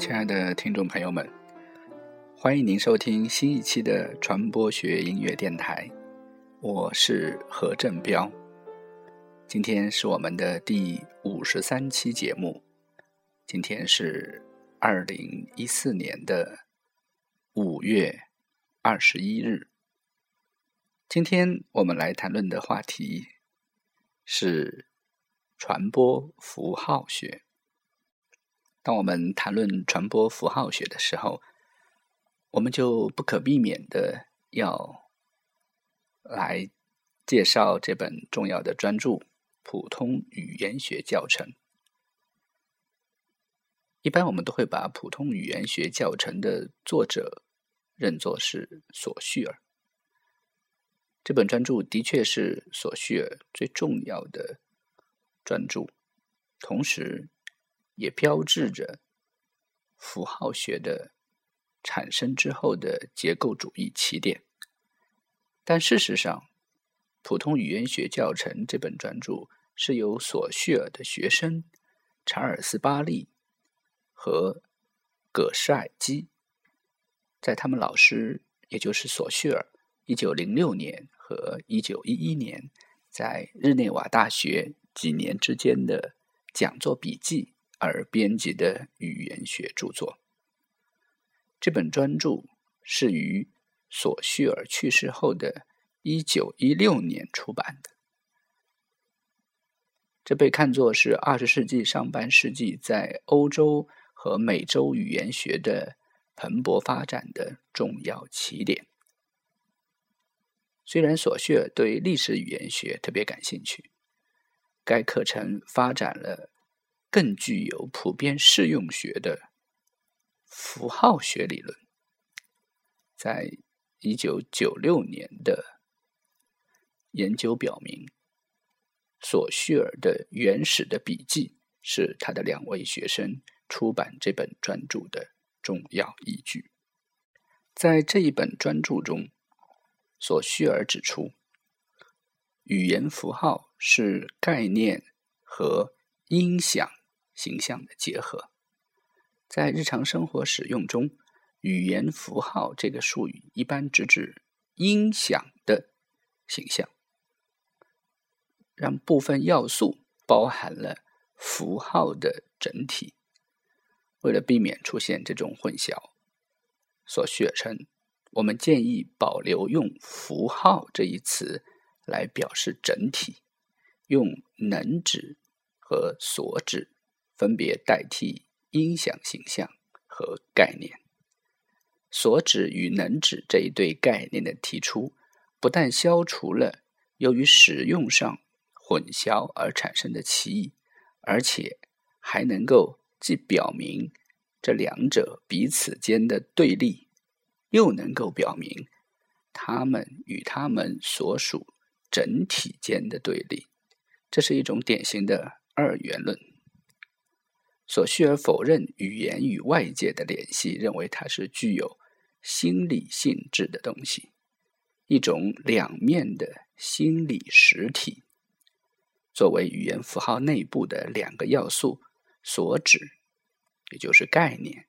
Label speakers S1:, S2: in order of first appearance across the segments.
S1: 亲爱的听众朋友们，欢迎您收听新一期的传播学音乐电台，我是何振彪。今天是我们的第五十三期节目，今天是二零一四年的五月二十一日。今天我们来谈论的话题是传播符号学。当我们谈论传播符号学的时候，我们就不可避免的要来介绍这本重要的专著《普通语言学教程》。一般我们都会把普通语言学教程的作者认作是索绪尔。这本专著的确是索绪尔最重要的专著，同时。也标志着符号学的产生之后的结构主义起点。但事实上，《普通语言学教程》这本专著是由索绪尔的学生查尔斯·巴利和葛什尔基，在他们老师，也就是索绪尔，一九零六年和一九一一年在日内瓦大学几年之间的讲座笔记。而编辑的语言学著作，这本专著是于索绪尔去世后的一九一六年出版的。这被看作是二十世纪上半世纪在欧洲和美洲语言学的蓬勃发展的重要起点。虽然索绪尔对历史语言学特别感兴趣，该课程发展了。更具有普遍适用学的符号学理论，在一九九六年的研究表明，索绪尔的原始的笔记是他的两位学生出版这本专著的重要依据。在这一本专著中，索绪尔指出，语言符号是概念和音响。形象的结合，在日常生活使用中，语言符号这个术语一般直指音响的形象，让部分要素包含了符号的整体。为了避免出现这种混淆，所学称，我们建议保留用“符号”这一词来表示整体，用“能指”和“所指”。分别代替音响形象和概念，所指与能指这一对概念的提出，不但消除了由于使用上混淆而产生的歧义，而且还能够既表明这两者彼此间的对立，又能够表明他们与他们所属整体间的对立。这是一种典型的二元论。索绪尔否认语言与外界的联系，认为它是具有心理性质的东西，一种两面的心理实体。作为语言符号内部的两个要素，所指，也就是概念，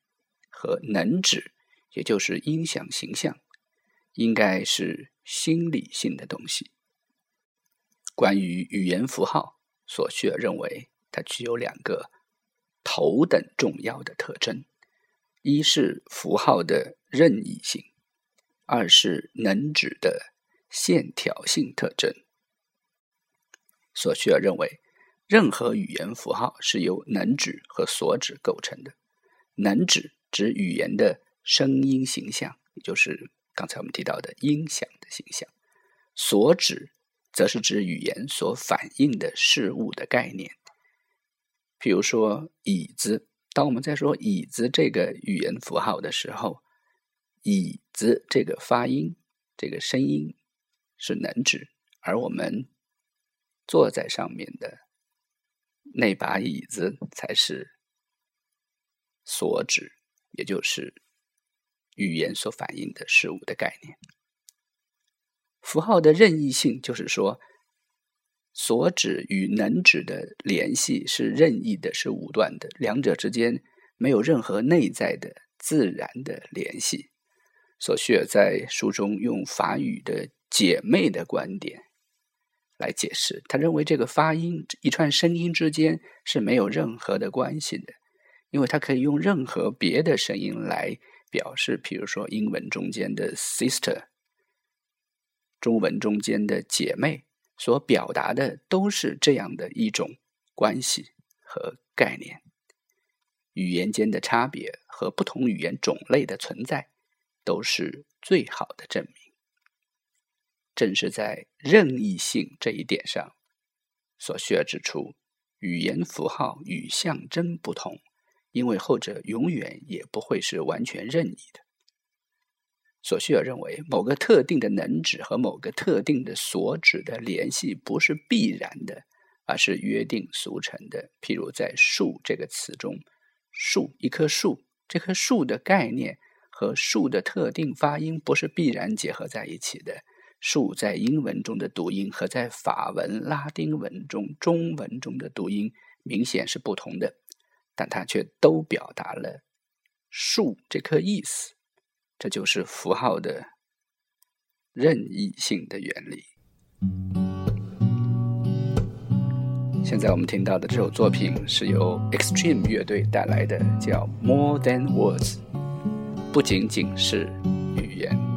S1: 和能指，也就是音响形象，应该是心理性的东西。关于语言符号，索绪尔认为它具有两个。头等重要的特征，一是符号的任意性，二是能指的线条性特征。所需要认为，任何语言符号是由能指和所指构成的。能指指语言的声音形象，也就是刚才我们提到的音响的形象；所指则是指语言所反映的事物的概念。比如说椅子，当我们在说椅子这个语言符号的时候，椅子这个发音、这个声音是能指，而我们坐在上面的那把椅子才是所指，也就是语言所反映的事物的概念。符号的任意性，就是说。所指与能指的联系是任意的，是武断的，两者之间
S2: 没有任何内在的自然的联系。索绪尔在书中用法语的“姐妹”的观点来解释，他认为这个发音一串声音之间是没有任何的关系的，因为它可以用任何别的声音来表示，比如说英文中间的 “sister”，中文中间的“姐妹”，所表达的都是这样的一种关系和概念。语言间的差别和不同语言种类的存在。都是最好的证明。正是在任意性这一点上，所需要指出，语言符号与象征不同，因为后者永远也不会是完全任意的。所需要认为，某个特定的能指和某个特定的所指的联系不是必然的，而是约定俗成的。譬如在“树”这个词中，“树”一棵树，这棵树的概念。和树的特定发音不是必然结合在一起的。树在英文中的读音和在法文、拉丁文中、中文中的读音明显是不同的，但它却都表达了树这颗意思。这就是符号的任意性的原理。现在我们听到的这首作品是由 Extreme 乐队带来的，叫《More Than Words》。不仅仅是语言。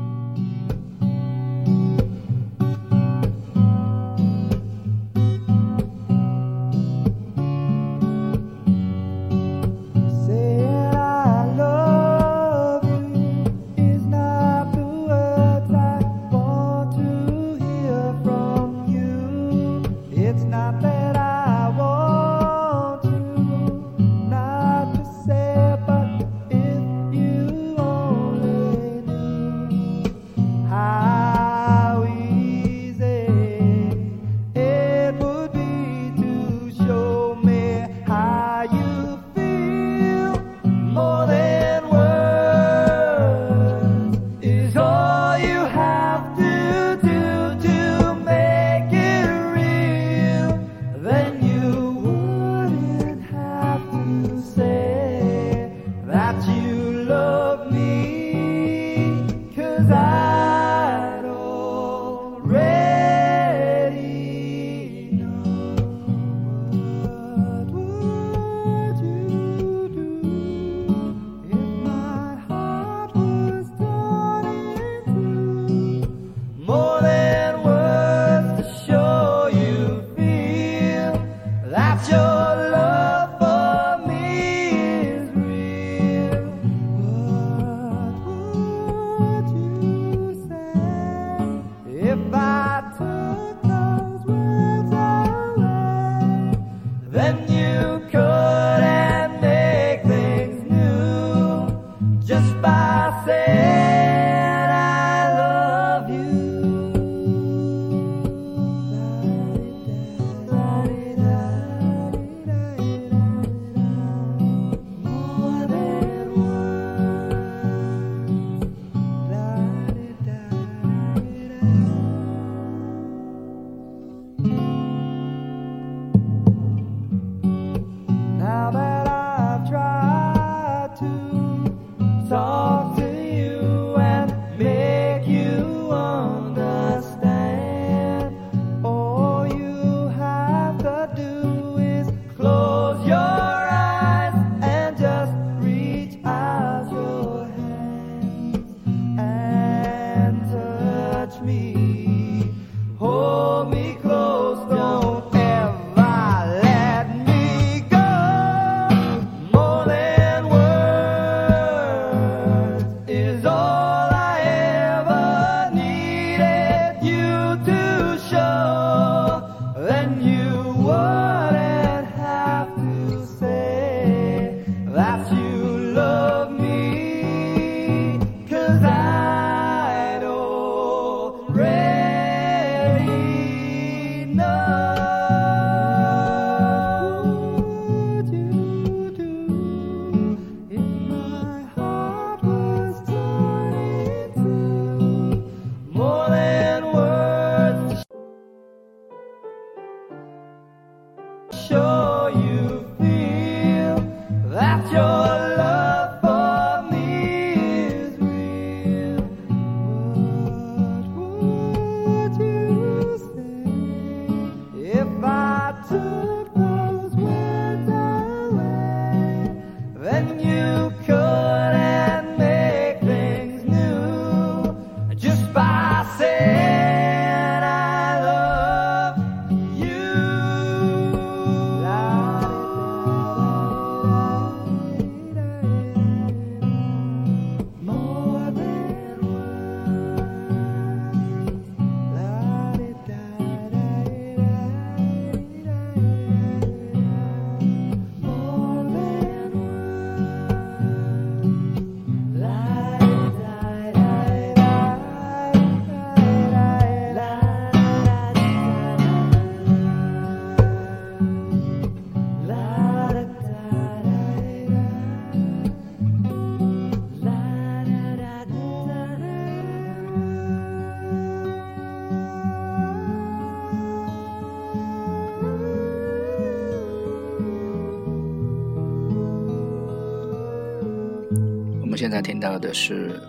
S3: 我
S1: 现在听到的是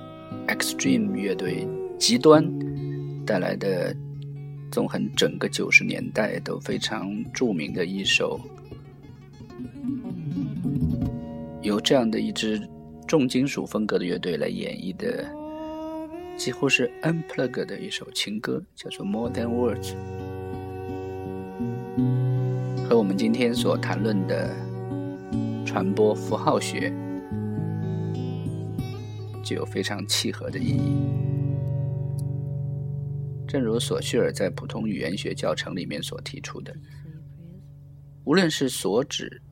S1: Extreme 乐队极端带来的，纵横整个九十年代都非常著名的一首，由这样的一支重金属风格的乐队来演绎的，几乎是 Unplugged 的一首情歌，叫做 More Than Words，和我们今天所谈论的传播符号学。具有非常契合的意义。正如索绪尔在普通语言学教程里面所提出的，无论是所指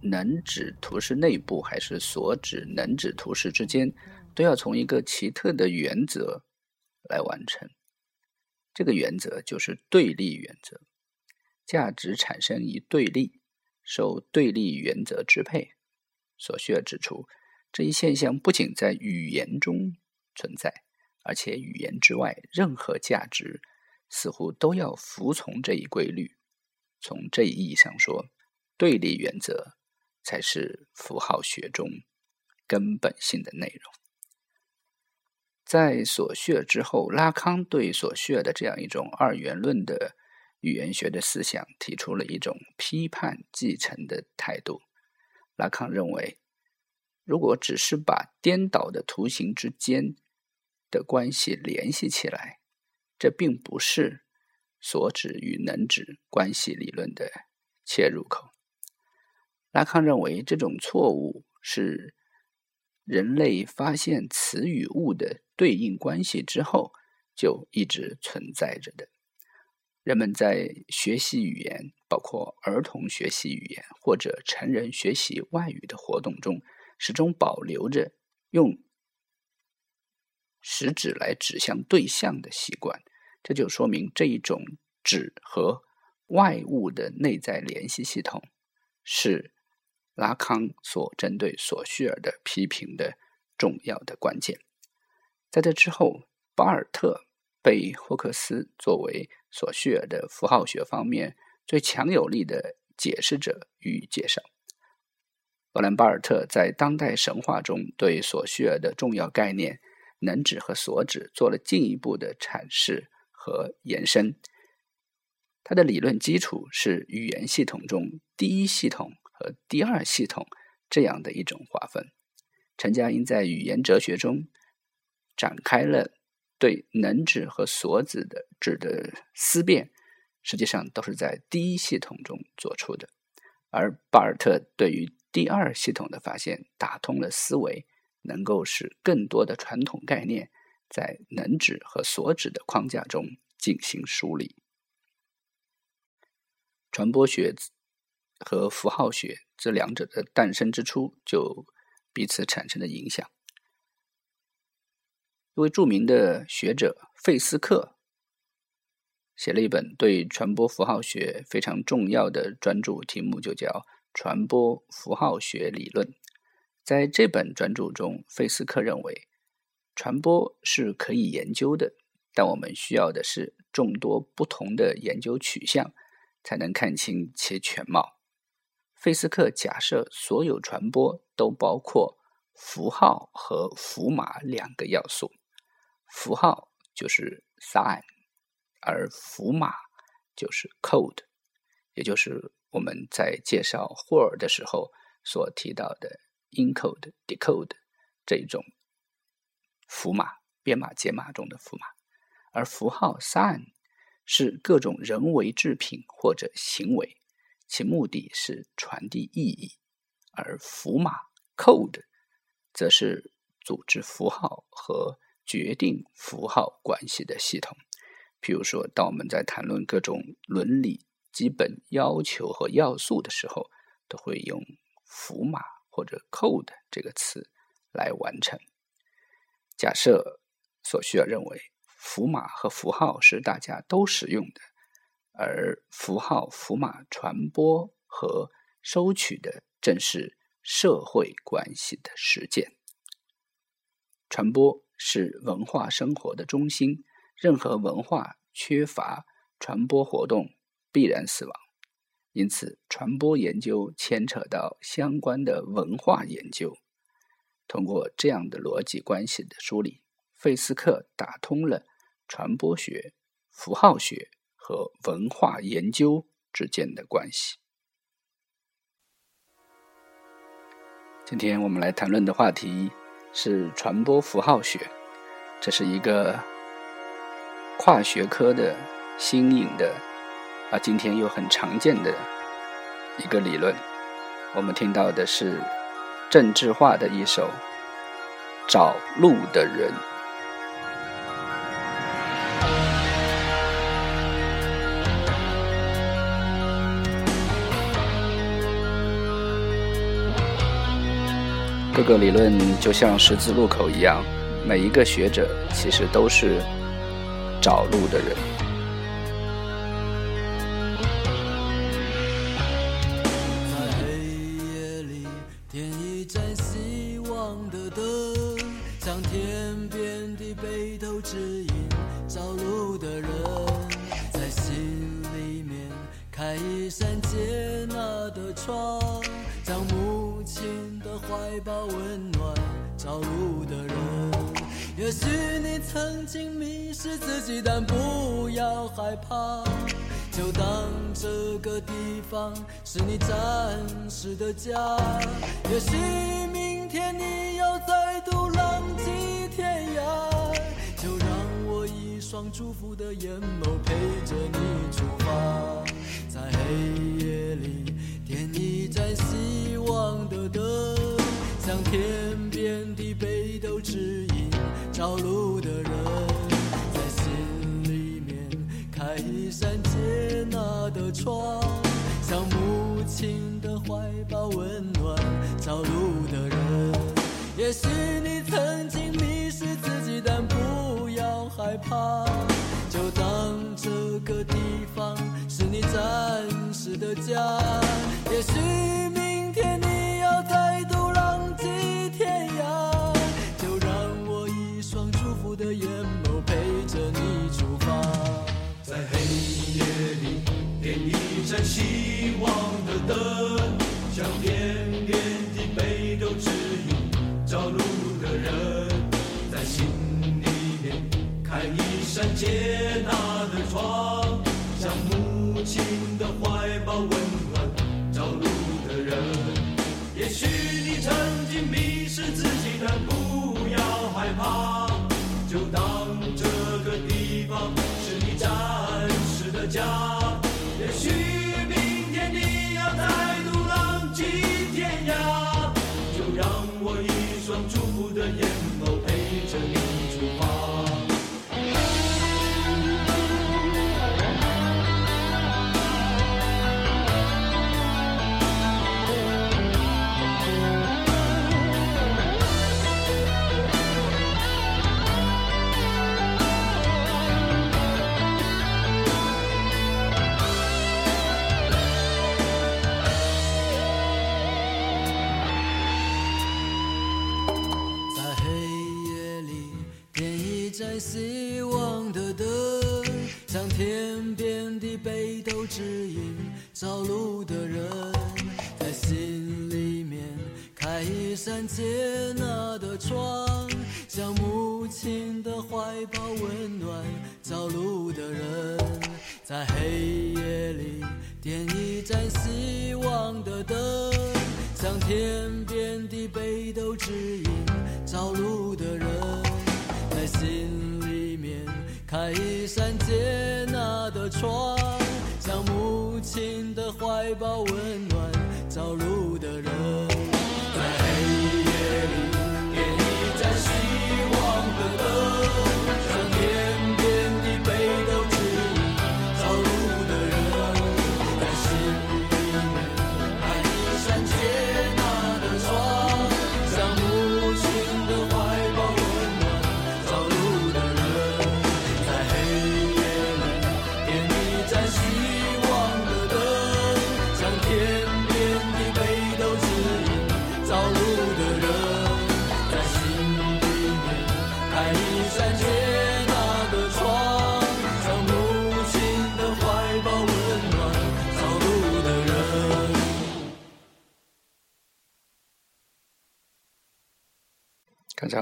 S1: 能指图示内部，还是所指能指图示之间，都要从一个奇特的原则来完成。这个原则就是对立原则，价值产生于对立，受对立原则支配。索绪尔指出。这一现象不仅在语言中存在，而且语言之外任何价值似乎都要服从这一规律。从这一意义上说，对立原则才是符号学中根本性的内容。在索绪尔之后，拉康对索绪尔的这样一种二元论的语言学的思想提出了一种批判继承的态度。拉康认为。如果只是把颠倒的图形之间的关系联系起来，这并不是所指与能指关系理论的切入口。拉康认为，这种错误是人类发现词与物的对应关系之后就一直存在着的。人们在学习语言，包括儿童学习语言或者成人学习外语的活动中。始终保留着用食指来指向对象的习惯，这就说明这一种指和外物的内在联系系统是拉康所针对索绪尔的批评的重要的关键。在这之后，巴尔特被霍克斯作为索绪尔的符号学方面最强有力的解释者予以介绍。罗兰·巴尔特在当代神话中对索绪尔的重要概念“能指”和“所指”做了进一步的阐释和延伸。他的理论基础是语言系统中第一系统和第二系统这样的一种划分。陈嘉英在语言哲学中展开了对“能指”和“所指”的指的思辨，实际上都是在第一系统中做出的。而巴尔特对于第二系统的发现打通了思维，能够使更多的传统概念在能指和所指的框架中进行梳理。传播学和符号学这两者的诞生之初就彼此产生了影响。一位著名的学者费斯克写了一本对传播符号学非常重要的专著，题目就叫。传播符号学理论，在这本专著中，费斯克认为，传播是可以研究的，但我们需要的是众多不同的研究取向，才能看清其全貌。费斯克假设，所有传播都包括符号和符码两个要素，符号就是 sign，而符码就是 code，也就是。我们在介绍霍尔的时候所提到的 encode、decode 这种符码、编码、解码中的符码，而符号 sign 是各种人为制品或者行为，其目的是传递意义，而符码 code 则是组织符号和决定符号关系的系统。譬如说，当我们在谈论各种伦理。基本要求和要素的时候，都会用符码或者 code 这个词来完成。假设所需要认为符码和符号是大家都使用的，而符号、符码传播和收取的正是社会关系的实践。传播是文化生活的中心，任何文化缺乏传播活动。必然死亡，因此传播研究牵扯到相关的文化研究。通过这样的逻辑关系的梳理，费斯克打通了传播学、符号学和文化研究之间的关系。今天我们来谈论的话题是传播符号学，这是一个跨学科的新颖的，啊，今天又很常见的一个理论。我们听到的是郑智化的一首《找路的人》。各个理论就像十字路口一样，每一个学者其实都是找路的人。
S4: 一扇接纳的窗，将母亲的怀抱温暖找路的人。也许你曾经迷失自己，但不要害怕。就当这个地方是你暂时的家。也许明天你要再度浪迹天涯，就让我一双祝福的眼眸陪着你出发，在黑夜里点一盏希望的灯，向天边的北斗指引找路的人，在心里面开一扇接纳的窗，向母亲的怀抱温暖找路的人。也许你曾经迷失自己，但不要害怕，家。也许明天你要再度浪迹天涯，就让我一双祝福的眼眸陪着你出发。
S5: 在黑夜里点一盏希望的灯，向天边的北斗指引找路的人，在心里面开一扇接纳的窗，亲的怀抱温暖找路的人，
S4: 在黑夜里点一盏希望的灯。向天边的北斗指引找路的人，在心里面开一扇接纳的窗，向母亲的怀抱温暖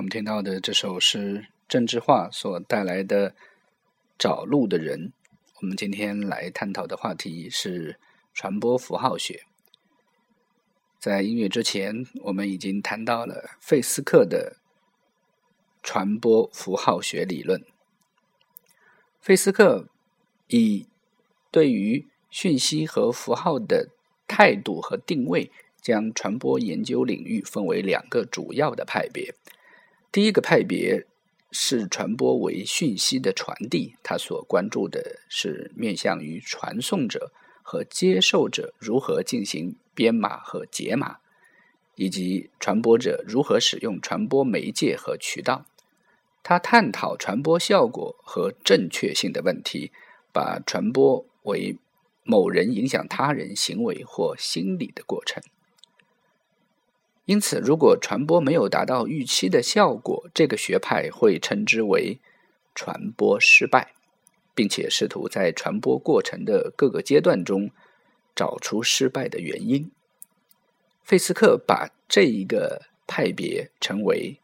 S1: 听到的这首是郑智化所带来的《找路的人》。我们今天来探讨的话题是传播符号学。在音乐之前，我们已经谈到了费斯克的传播符号学理论。费斯克以对于讯息和符号的态度和定位，将传播研究领域分为两个主要的派别。第一个派别是传播为讯息的传递，他所关注的是面向于传送者和接受者如何进行。编码和解码，以及传播者如何使用传播媒介和渠道。他探讨传播效果和正确性的问题，把传播为某人影响他人行为或心理的过程。因此，如果传播没有达到预期的效果，这个学派会称之为传播失败，并且试图在传播过程的各个阶段中。找出失败的原因。费斯克把这一个派别称为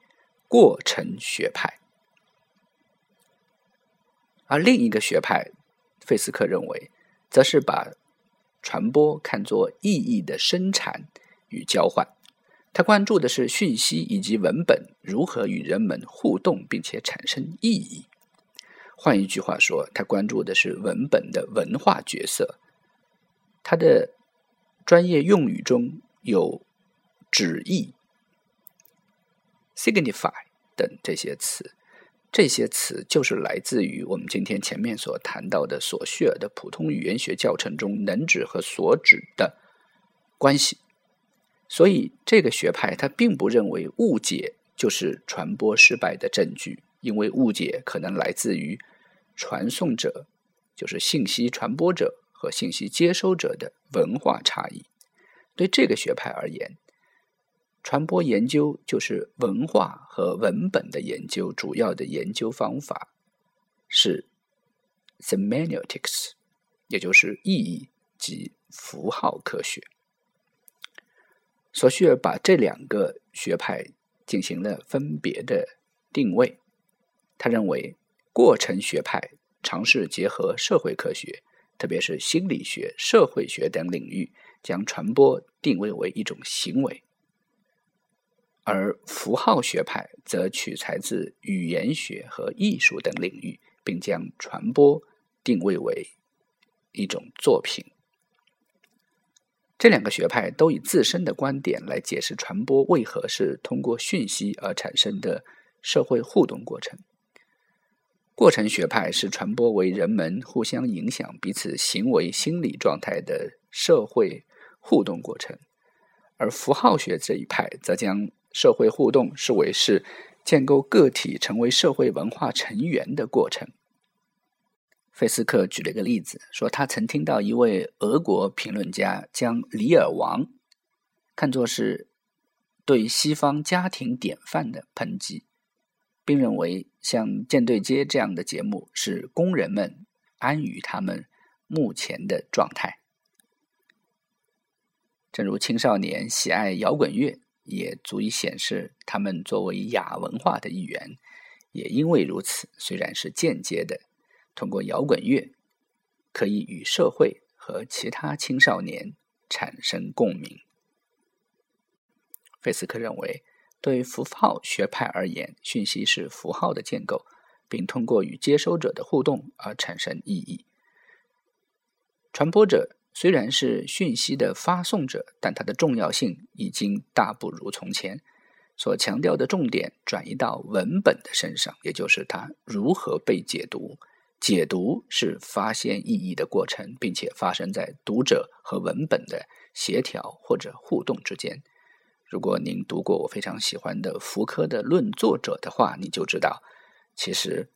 S1: 过程学派，而另一个学派，费斯克认为，则是把传播看作意义的生产与交换。他关注的是讯息以及文本如何与人们互动，并且产生意义。换一句话说，他关注的是文本的文化角色。他的专业用语中有旨意、signify 等这些词，这些词就是来自于我们今天前面所谈到的索绪尔的普通语言学教程中能指和所指的关系。所以，这个学派他并不认为误解就是传播失败的证据，因为误解可能来自于传送者，就是信息传播者。和信息接收者的文化差异，对这个学派而言，传播研究就是文化和文本的研究。主要的研究方法是 semiotics，也就是意义及符号科学。索绪尔把这两个学派进行了分别的定位。他认为，过程学派尝试结合社会科学。特别是心理学、社会学等领域，将传播定位为一种行为；而符号学派则取材自语言学和艺术等领域，并将传播定位为一种作品。这两个学派都以自身的观点来解释传播为何是通过讯息而产生的社会互动过程。过程学派是传播为人们互相影响彼此行为、心理状态的社会互动过程，而符号学这一派则将社会互动视为是建构个体成为社会文化成员的过程。费斯克举了一个例子，说他曾听到一位俄国评论家将《李尔王》看作是对西方家庭典范的抨击。并认为，像《舰队街》这样的节目是工人们安于他们目前的状态。正如青少年喜爱摇滚乐，也足以显示他们作为亚文化的一员。也因为如此，虽然是间接的，通过摇滚乐可以与社会和其他青少年产生共鸣。费斯克认为。对符号学派而言，讯息是符号的建构，并通过与接收者的互动而产生意义。传播者虽然是讯息的发送者，但它的重要性已经大不如从前。所强调的重点转移到文本的身上，也就是它如何被解读。解读是发现意义的过程，并且发生在读者和文本的协调或者互动之间。如果您读过我非常喜欢的福柯的《论作者》的话，你就知道，其实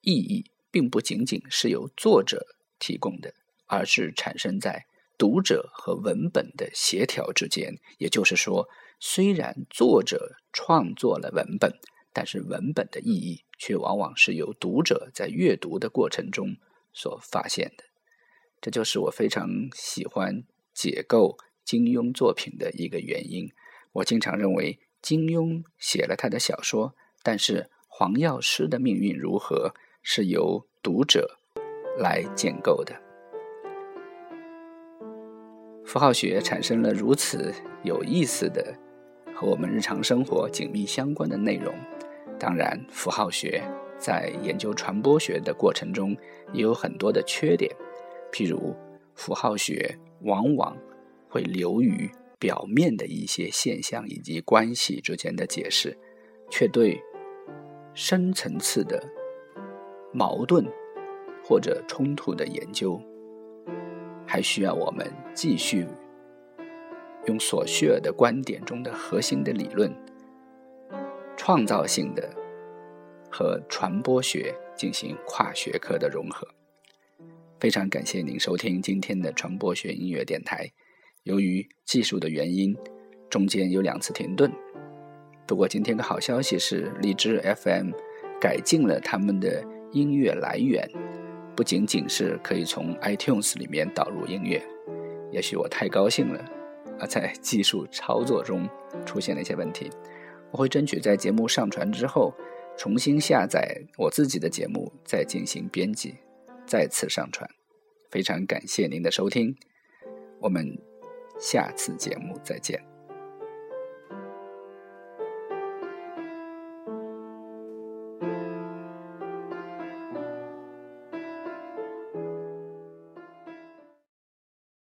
S1: 意义并不仅仅是由作者提供的，而是产生在读者和文本的协调之间。也就是说，虽然作者创作了文本，但是文本的意义却往往是由读者在阅读的过程中所发现的。这就是我非常喜欢解构。金庸作品的一个原因，我经常认为金庸写了他的小说，但是黄药师的命运如何，是由读者来建构的。符号学产生了如此有意思的和我们日常生活紧密相关的内容。当然，符号学在研究传播学的过程中也有很多的缺点，譬如符号学往往会流于表面的一些现象以及关系之间的解释，却对深层次的矛盾或者冲突的研究，还需要我们继续用索绪尔的观点中的核心的理论。创造性的和传播学进行跨学科的融合。非常感谢您收听今天的传播学音乐电台。由于技术的原因，中间有两次停顿。不过今天的好消息是，荔枝 FM 改进了他们的音乐来源，不仅仅是可以从 iTunes 里面导入音乐。也许我太高兴了，而在技术操作中出现了一些问题。我会争取在节目上传之后，重新下载我自己的节目，再进行编辑，再次上传。非常感谢您的收听，我们下次节目再见。